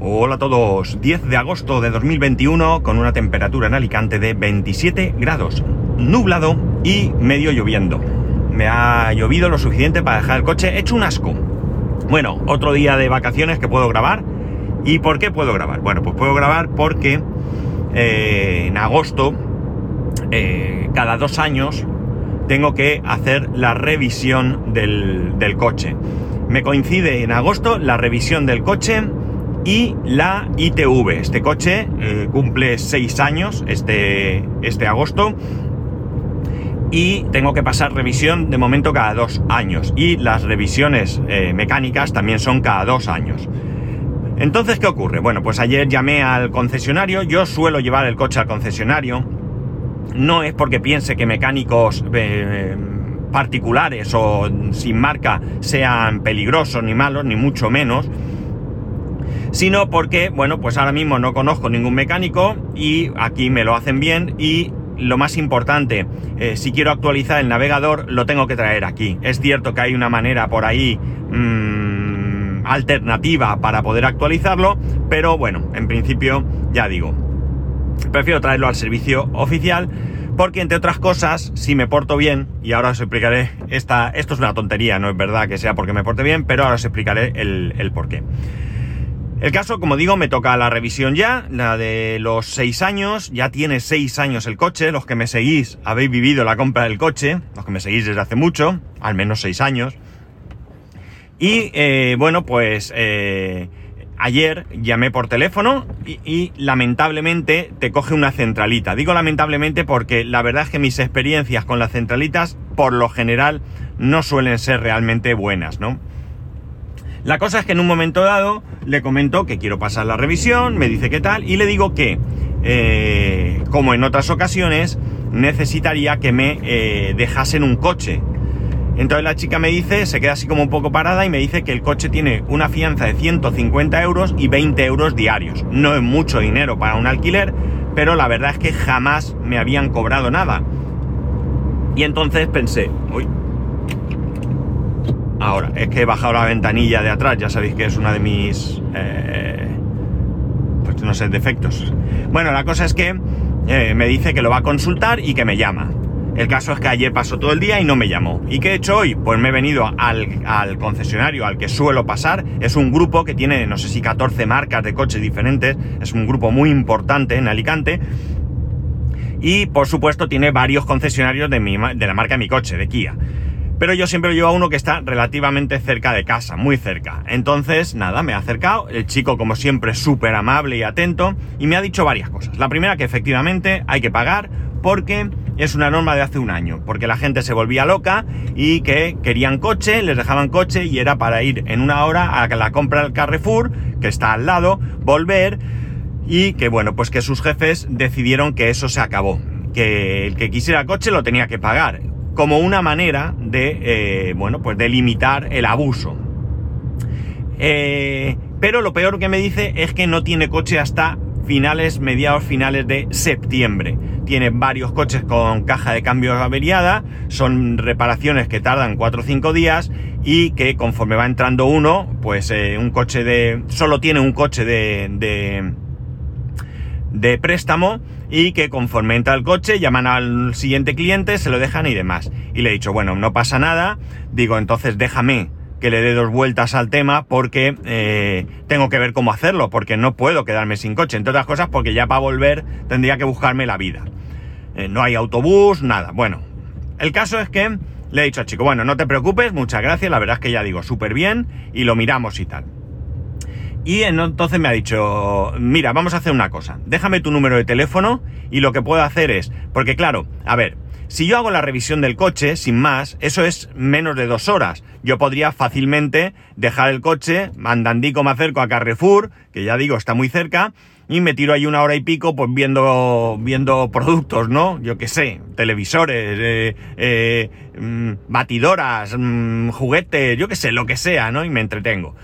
Hola a todos, 10 de agosto de 2021 con una temperatura en Alicante de 27 grados, nublado y medio lloviendo. Me ha llovido lo suficiente para dejar el coche hecho un asco. Bueno, otro día de vacaciones que puedo grabar. ¿Y por qué puedo grabar? Bueno, pues puedo grabar porque eh, en agosto, eh, cada dos años, tengo que hacer la revisión del, del coche. Me coincide en agosto la revisión del coche y la ITV. Este coche eh, cumple 6 años este, este agosto y tengo que pasar revisión de momento cada dos años y las revisiones eh, mecánicas también son cada dos años. Entonces, ¿qué ocurre? Bueno, pues ayer llamé al concesionario, yo suelo llevar el coche al concesionario, no es porque piense que mecánicos eh, particulares o sin marca sean peligrosos ni malos, ni mucho menos, sino porque, bueno, pues ahora mismo no conozco ningún mecánico y aquí me lo hacen bien y lo más importante, eh, si quiero actualizar el navegador, lo tengo que traer aquí. Es cierto que hay una manera por ahí mmm, alternativa para poder actualizarlo, pero bueno, en principio, ya digo, prefiero traerlo al servicio oficial porque entre otras cosas, si me porto bien, y ahora os explicaré, esta, esto es una tontería, no es verdad que sea porque me porte bien, pero ahora os explicaré el, el por qué. El caso, como digo, me toca la revisión ya, la de los seis años, ya tiene seis años el coche, los que me seguís habéis vivido la compra del coche, los que me seguís desde hace mucho, al menos seis años. Y eh, bueno, pues eh, ayer llamé por teléfono y, y, lamentablemente te coge una centralita. Digo lamentablemente porque la verdad es que mis experiencias con las centralitas, por lo general, no suelen ser realmente buenas, ¿no? La cosa es que en un momento dado le comento que quiero pasar la revisión, me dice qué tal, y le digo que, eh, como en otras ocasiones, necesitaría que me eh, dejasen un coche. Entonces la chica me dice, se queda así como un poco parada y me dice que el coche tiene una fianza de 150 euros y 20 euros diarios. No es mucho dinero para un alquiler, pero la verdad es que jamás me habían cobrado nada. Y entonces pensé, uy, Ahora, es que he bajado la ventanilla de atrás, ya sabéis que es una de mis... Eh, pues no sé, defectos. Bueno, la cosa es que eh, me dice que lo va a consultar y que me llama. El caso es que ayer pasó todo el día y no me llamó. ¿Y qué he hecho hoy? Pues me he venido al, al, concesionario al que suelo pasar. Es un grupo que tiene, no sé si 14 marcas de coches diferentes. Es un grupo muy importante en Alicante. Y por supuesto tiene varios concesionarios de, mi, de la marca de mi coche, de Kia pero yo siempre llevo a uno que está relativamente cerca de casa, muy cerca. Entonces, nada, me ha acercado, el chico como siempre súper amable y atento, y me ha dicho varias cosas. La primera que efectivamente hay que pagar porque es una norma de hace un año, porque la gente se volvía loca y que querían coche, les dejaban coche y era para ir en una hora a la compra del Carrefour, que está al lado, volver y que bueno, pues que sus jefes decidieron que eso se acabó, que el que quisiera coche lo tenía que pagar como una manera de, eh, bueno, pues de limitar el abuso. Eh, pero lo peor que me dice es que no tiene coche hasta finales, mediados finales de septiembre. Tiene varios coches con caja de cambio averiada, son reparaciones que tardan 4 o 5 días y que conforme va entrando uno, pues eh, un coche de... solo tiene un coche de, de, de préstamo y que conforme entra el coche llaman al siguiente cliente, se lo dejan y demás. Y le he dicho, bueno, no pasa nada, digo, entonces déjame que le dé dos vueltas al tema porque eh, tengo que ver cómo hacerlo, porque no puedo quedarme sin coche, entre otras cosas porque ya para volver tendría que buscarme la vida. Eh, no hay autobús, nada. Bueno, el caso es que le he dicho al chico, bueno, no te preocupes, muchas gracias, la verdad es que ya digo, súper bien y lo miramos y tal. Y entonces me ha dicho, mira, vamos a hacer una cosa, déjame tu número de teléfono y lo que puedo hacer es, porque claro, a ver, si yo hago la revisión del coche, sin más, eso es menos de dos horas. Yo podría fácilmente dejar el coche, mandandico me acerco a Carrefour, que ya digo, está muy cerca, y me tiro ahí una hora y pico, pues viendo, viendo productos, ¿no? Yo qué sé, televisores, eh, eh, mmm, batidoras, mmm, juguetes, yo qué sé, lo que sea, ¿no? Y me entretengo.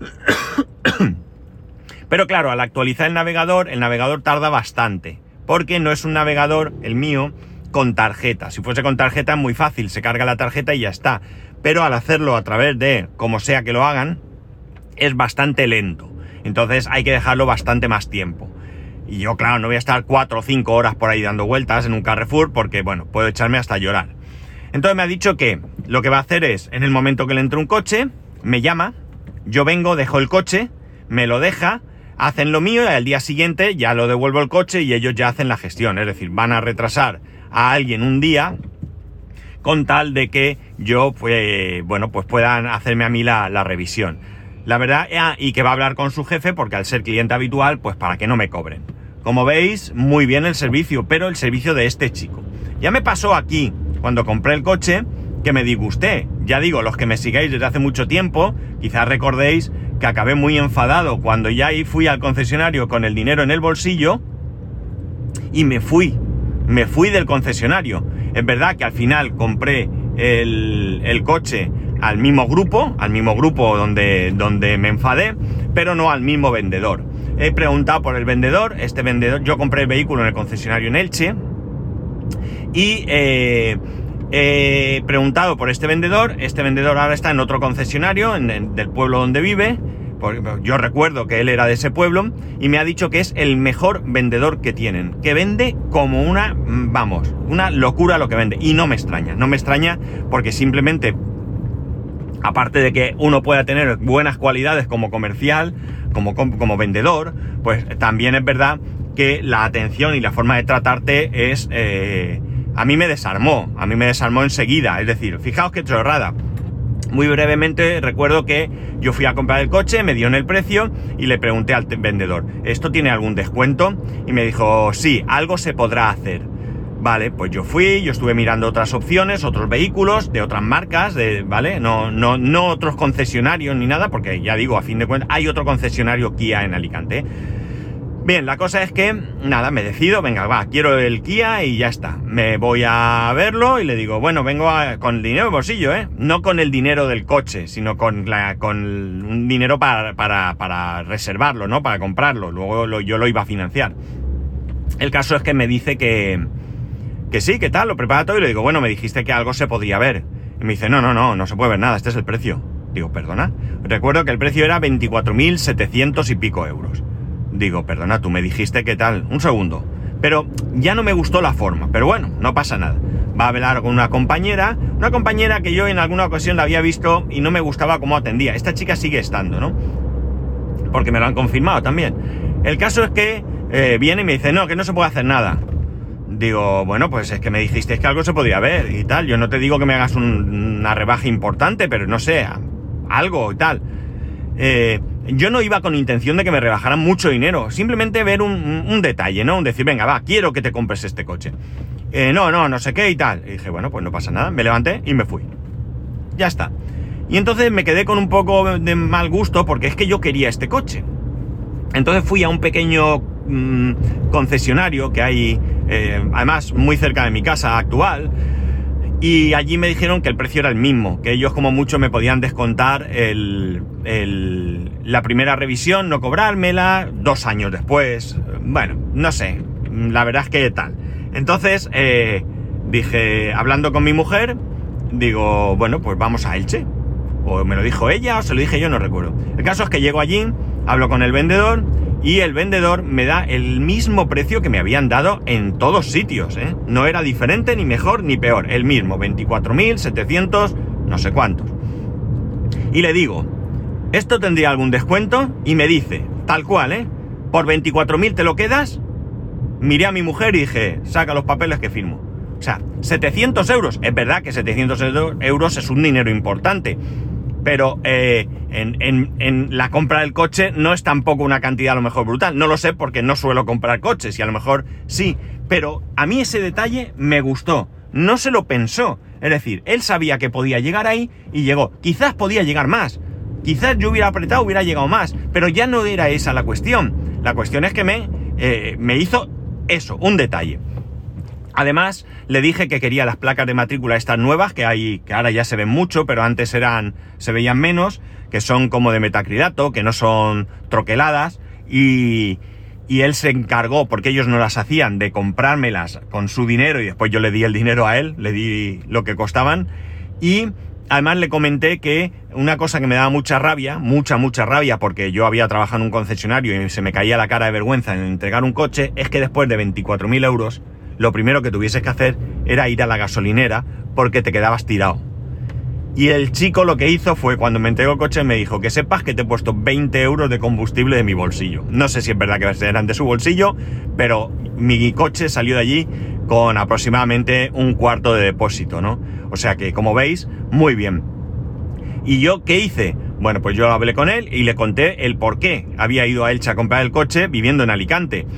Pero claro, al actualizar el navegador, el navegador tarda bastante. Porque no es un navegador, el mío, con tarjeta. Si fuese con tarjeta es muy fácil, se carga la tarjeta y ya está. Pero al hacerlo a través de, como sea que lo hagan, es bastante lento. Entonces hay que dejarlo bastante más tiempo. Y yo, claro, no voy a estar cuatro o cinco horas por ahí dando vueltas en un Carrefour porque, bueno, puedo echarme hasta llorar. Entonces me ha dicho que lo que va a hacer es, en el momento que le entre un coche, me llama, yo vengo, dejo el coche, me lo deja, hacen lo mío y al día siguiente ya lo devuelvo el coche y ellos ya hacen la gestión. Es decir, van a retrasar a alguien un día con tal de que yo, pues, bueno, pues puedan hacerme a mí la, la revisión. La verdad, ah, y que va a hablar con su jefe porque al ser cliente habitual, pues para que no me cobren. Como veis, muy bien el servicio, pero el servicio de este chico. Ya me pasó aquí, cuando compré el coche, que me disgusté. Ya digo, los que me sigáis desde hace mucho tiempo, quizás recordéis que acabé muy enfadado cuando ya ahí fui al concesionario con el dinero en el bolsillo y me fui. Me fui del concesionario. Es verdad que al final compré el, el coche al mismo grupo, al mismo grupo donde, donde me enfadé, pero no al mismo vendedor. He preguntado por el vendedor, este vendedor, yo compré el vehículo en el concesionario en Elche y eh, he preguntado por este vendedor, este vendedor ahora está en otro concesionario del pueblo donde vive, yo recuerdo que él era de ese pueblo y me ha dicho que es el mejor vendedor que tienen, que vende como una, vamos, una locura lo que vende. Y no me extraña, no me extraña porque simplemente aparte de que uno pueda tener buenas cualidades como comercial, como, como, vendedor, pues también es verdad que la atención y la forma de tratarte es... Eh, a mí me desarmó, a mí me desarmó enseguida. Es decir, fijaos qué chorrada. Muy brevemente recuerdo que yo fui a comprar el coche, me dio en el precio y le pregunté al vendedor, ¿esto tiene algún descuento? Y me dijo, sí, algo se podrá hacer. Vale, pues yo fui, yo estuve mirando otras opciones, otros vehículos de otras marcas, de, ¿vale? No, no, no otros concesionarios ni nada, porque ya digo, a fin de cuentas, hay otro concesionario Kia en Alicante. Bien, la cosa es que, nada, me decido, venga, va, quiero el Kia y ya está. Me voy a verlo y le digo, bueno, vengo con el dinero de bolsillo, ¿eh? No con el dinero del coche, sino con, con un dinero para, para, para reservarlo, ¿no? Para comprarlo. Luego yo lo iba a financiar. El caso es que me dice que, que sí, ¿qué tal? Lo prepara todo y le digo, bueno, me dijiste que algo se podría ver. Y me dice, no, no, no, no se puede ver nada, este es el precio. Digo, perdona. Recuerdo que el precio era 24.700 y pico euros. Digo, perdona, tú me dijiste qué tal. Un segundo. Pero ya no me gustó la forma. Pero bueno, no pasa nada. Va a hablar con una compañera. Una compañera que yo en alguna ocasión la había visto y no me gustaba cómo atendía. Esta chica sigue estando, ¿no? Porque me lo han confirmado también. El caso es que eh, viene y me dice, no, que no se puede hacer nada digo, bueno, pues es que me dijisteis que algo se podía ver y tal. Yo no te digo que me hagas una rebaja importante, pero no sé, algo y tal. Eh, yo no iba con intención de que me rebajaran mucho dinero, simplemente ver un, detalle, ¿no? Decir, venga, va, quiero que te compres este coche. Eh, no, no, no sé qué y tal. Y dije, bueno, pues no pasa nada. Me levanté y me fui. Ya está. Y entonces me quedé con un poco de mal gusto porque es que yo quería este coche. Entonces fui a un pequeño mm, concesionario que hay, eh, además, muy cerca de mi casa actual. Y allí me dijeron que el precio era el mismo, que ellos como mucho me podían descontar el, la primera revisión, no cobrármela, dos años después. Bueno, no sé, la verdad es que tal. Entonces, eh, dije, hablando con mi mujer, digo, bueno, pues vamos a Elche. O me lo dijo ella o se lo dije yo, no recuerdo. El caso es que llego allí, Hablo con el vendedor y el vendedor me da el mismo precio que me habían dado en todos sitios, ¿eh? No era diferente, ni mejor, ni peor. El mismo, 24.700, no sé cuántos. Y le digo, ¿esto tendría algún descuento? Y me dice, tal cual, ¿eh? ¿Por 24.000 te lo quedas? Miré a mi mujer y dije, saca los papeles que firmo. O sea, 700 euros. Es verdad que 700 euros es un dinero importante pero eh, en, la compra del coche no es tampoco una cantidad a lo mejor brutal. No lo sé porque no suelo comprar coches y a lo mejor sí, pero a mí ese detalle me gustó. No se lo pensó. Es decir, él sabía que podía llegar ahí y llegó. Quizás podía llegar más. Quizás yo hubiera apretado, hubiera llegado más. Pero ya no era esa la cuestión. La cuestión es que me, eh, me hizo eso, un detalle. Además, le dije que quería las placas de matrícula estas nuevas, que hay, que ahora ya se ven mucho, pero antes eran, se veían menos, que son como de metacridato, que no son troqueladas, y, y él se encargó, porque ellos no las hacían, de comprármelas con su dinero, y después yo le di el dinero a él, le di lo que costaban, y además le comenté que una cosa que me daba mucha rabia, mucha, mucha rabia, porque yo había trabajado en un concesionario y se me caía la cara de vergüenza en entregar un coche, es que después de 24.000 euros, lo primero que tuvieses que hacer era ir a la gasolinera porque te quedabas tirado. Y el chico lo que hizo fue, cuando me entregó el coche, me dijo que sepas que te he puesto 20 euros de combustible de mi bolsillo. No sé si es verdad que eran de su bolsillo, pero mi coche salió de allí con aproximadamente un cuarto de depósito, ¿no? O sea que, como veis, muy bien. ¿Y yo qué hice? Bueno, pues yo hablé con él y le conté el por qué había ido a Elche a comprar el coche viviendo en Alicante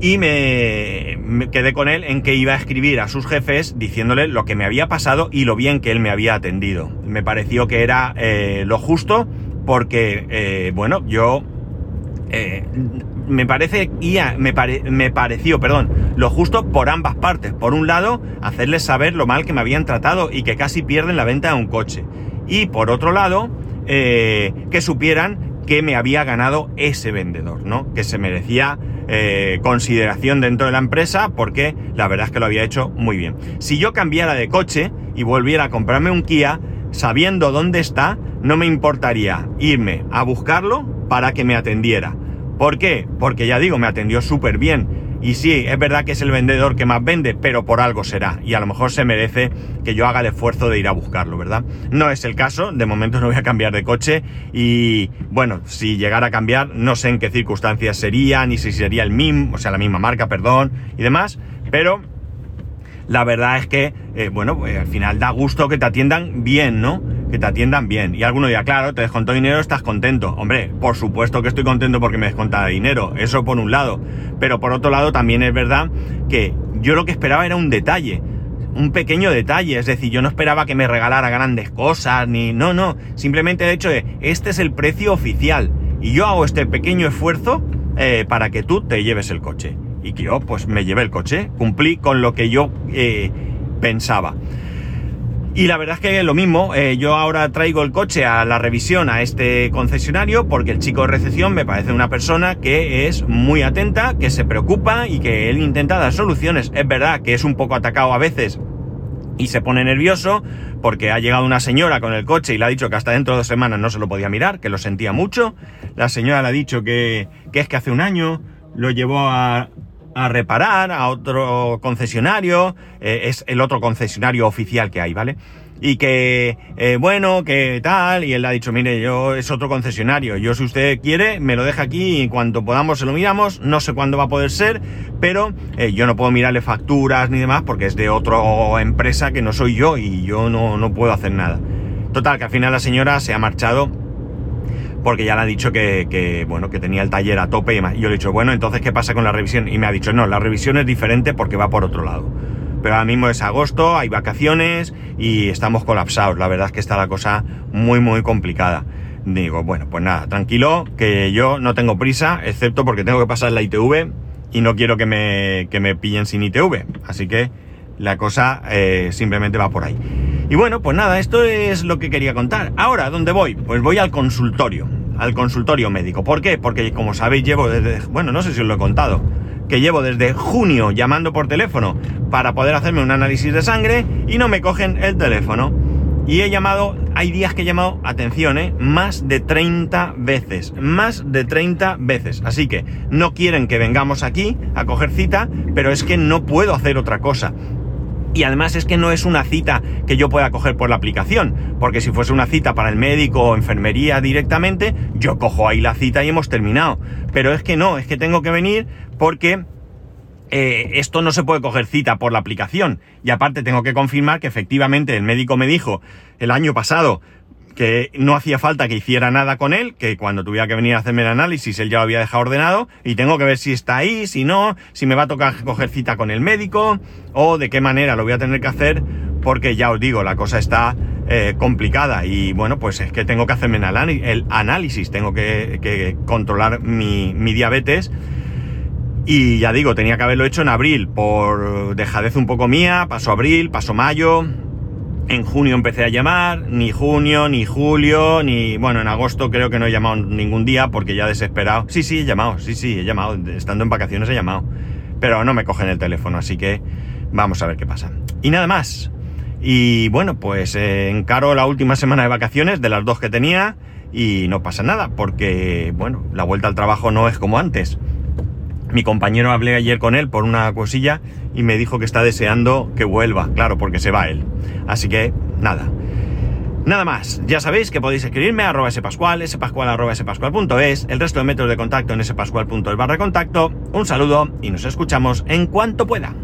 y me, quedé con él en que iba a escribir a sus jefes diciéndole lo que me había pasado y lo bien que él me había atendido. Me pareció que era eh, lo justo porque, eh, bueno, yo... Eh, me parece me, me pareció, perdón, lo justo por ambas partes. Por un lado, hacerles saber lo mal que me habían tratado y que casi pierden la venta de un coche. Y por otro lado, que supieran que me había ganado ese vendedor, ¿no? Que se merecía eh, consideración dentro de la empresa porque la verdad es que lo había hecho muy bien. Si yo cambiara de coche y volviera a comprarme un Kia, sabiendo dónde está, no me importaría irme a buscarlo para que me atendiera. ¿Por qué? Porque ya digo, me atendió súper bien y sí, es verdad que es el vendedor que más vende, pero por algo será. Y a lo mejor se merece que yo haga el esfuerzo de ir a buscarlo, ¿verdad? No es el caso, de momento no voy a cambiar de coche. Y bueno, si llegara a cambiar, no sé en qué circunstancias sería, ni si sería el mismo, o sea, la misma marca, perdón, y demás. Pero la verdad es que, eh, bueno, pues al final da gusto que te atiendan bien, ¿no? Que te atiendan bien. Y alguno dirá, claro, te descontó dinero, estás contento. Hombre, por supuesto que estoy contento porque me desconta dinero, eso por un lado. Pero por otro lado también es verdad que yo lo que esperaba era un detalle, un pequeño detalle. Es decir, yo no esperaba que me regalara grandes cosas, ni... No, no, simplemente el hecho de, este es el precio oficial. Y yo hago este pequeño esfuerzo eh, para que tú te lleves el coche. Y que yo pues me lleve el coche, cumplí con lo que yo eh, pensaba. Y la verdad es que lo mismo, eh, yo ahora traigo el coche a la revisión a este concesionario porque el chico de recepción me parece una persona que es muy atenta, que se preocupa y que él intenta dar soluciones. Es verdad que es un poco atacado a veces y se pone nervioso porque ha llegado una señora con el coche y le ha dicho que hasta dentro de dos semanas no se lo podía mirar, que lo sentía mucho. La señora le ha dicho que, que es que hace un año lo llevó a, a reparar a otro concesionario, eh, es el otro concesionario oficial que hay, ¿vale? Y que, eh, bueno, que tal, y él ha dicho, mire, yo es otro concesionario, yo si usted quiere, me lo deja aquí y cuanto podamos se lo miramos, no sé cuándo va a poder ser, pero eh, yo no puedo mirarle facturas ni demás porque es de otra empresa que no soy yo y yo no, no puedo hacer nada. Total, que al final la señora se ha marchado porque ya le ha dicho que, bueno, que tenía el taller a tope y demás. Y yo le he dicho, bueno, entonces, ¿qué pasa con la revisión? Y me ha dicho, no, la revisión es diferente porque va por otro lado. Pero ahora mismo es agosto, hay vacaciones y estamos colapsados. La verdad es que está la cosa muy, muy complicada. Digo, bueno, pues nada, tranquilo, que yo no tengo prisa, excepto porque tengo que pasar la ITV y no quiero que me, que me pillen sin ITV. Así que la cosa eh, simplemente va por ahí. Y bueno, pues nada, esto es lo que quería contar. Ahora, ¿dónde voy? Pues voy al consultorio, al consultorio médico. ¿Por qué? Porque como sabéis llevo desde, bueno, no sé si os lo he contado, que llevo desde junio llamando por teléfono para poder hacerme un análisis de sangre y no me cogen el teléfono. Y he llamado, hay días que he llamado, atención, ¿eh? más de 30 veces, más de 30 veces. Así que no quieren que vengamos aquí a coger cita, pero es que no puedo hacer otra cosa. Y además es que no es una cita que yo pueda coger por la aplicación, porque si fuese una cita para el médico o enfermería directamente, yo cojo ahí la cita y hemos terminado. Pero es que no, es que tengo que venir porque eh, esto no se puede coger cita por la aplicación. Y aparte tengo que confirmar que efectivamente el médico me dijo el año pasado que no hacía falta que hiciera nada con él, que cuando tuviera que venir a hacerme el análisis él ya lo había dejado ordenado y tengo que ver si está ahí, si no, si me va a tocar coger cita con el médico o de qué manera lo voy a tener que hacer porque ya os digo, la cosa está eh, complicada y bueno, pues es que tengo que hacerme el análisis, tengo que, controlar mi, mi diabetes. Y ya digo, tenía que haberlo hecho en abril, por dejadez un poco mía, pasó abril, pasó mayo, en junio empecé a llamar, ni junio, ni julio, ni... Bueno, en agosto creo que no he llamado ningún día porque ya desesperado. Sí, sí, he llamado, sí, sí, he llamado. Estando en vacaciones he llamado. Pero no me cogen el teléfono, así que vamos a ver qué pasa. Y nada más. Y bueno, pues eh, encaro la última semana de vacaciones de las dos que tenía y no pasa nada, porque bueno, la vuelta al trabajo no es como antes. Mi compañero hablé ayer con él por una cosilla y me dijo que está deseando que vuelva, claro, porque se va él. Así que nada. Nada más, ya sabéis que podéis escribirme a arroba spascual, spascual.es, el resto de métodos de contacto en spascual.es barra contacto. Un saludo y nos escuchamos en cuanto pueda.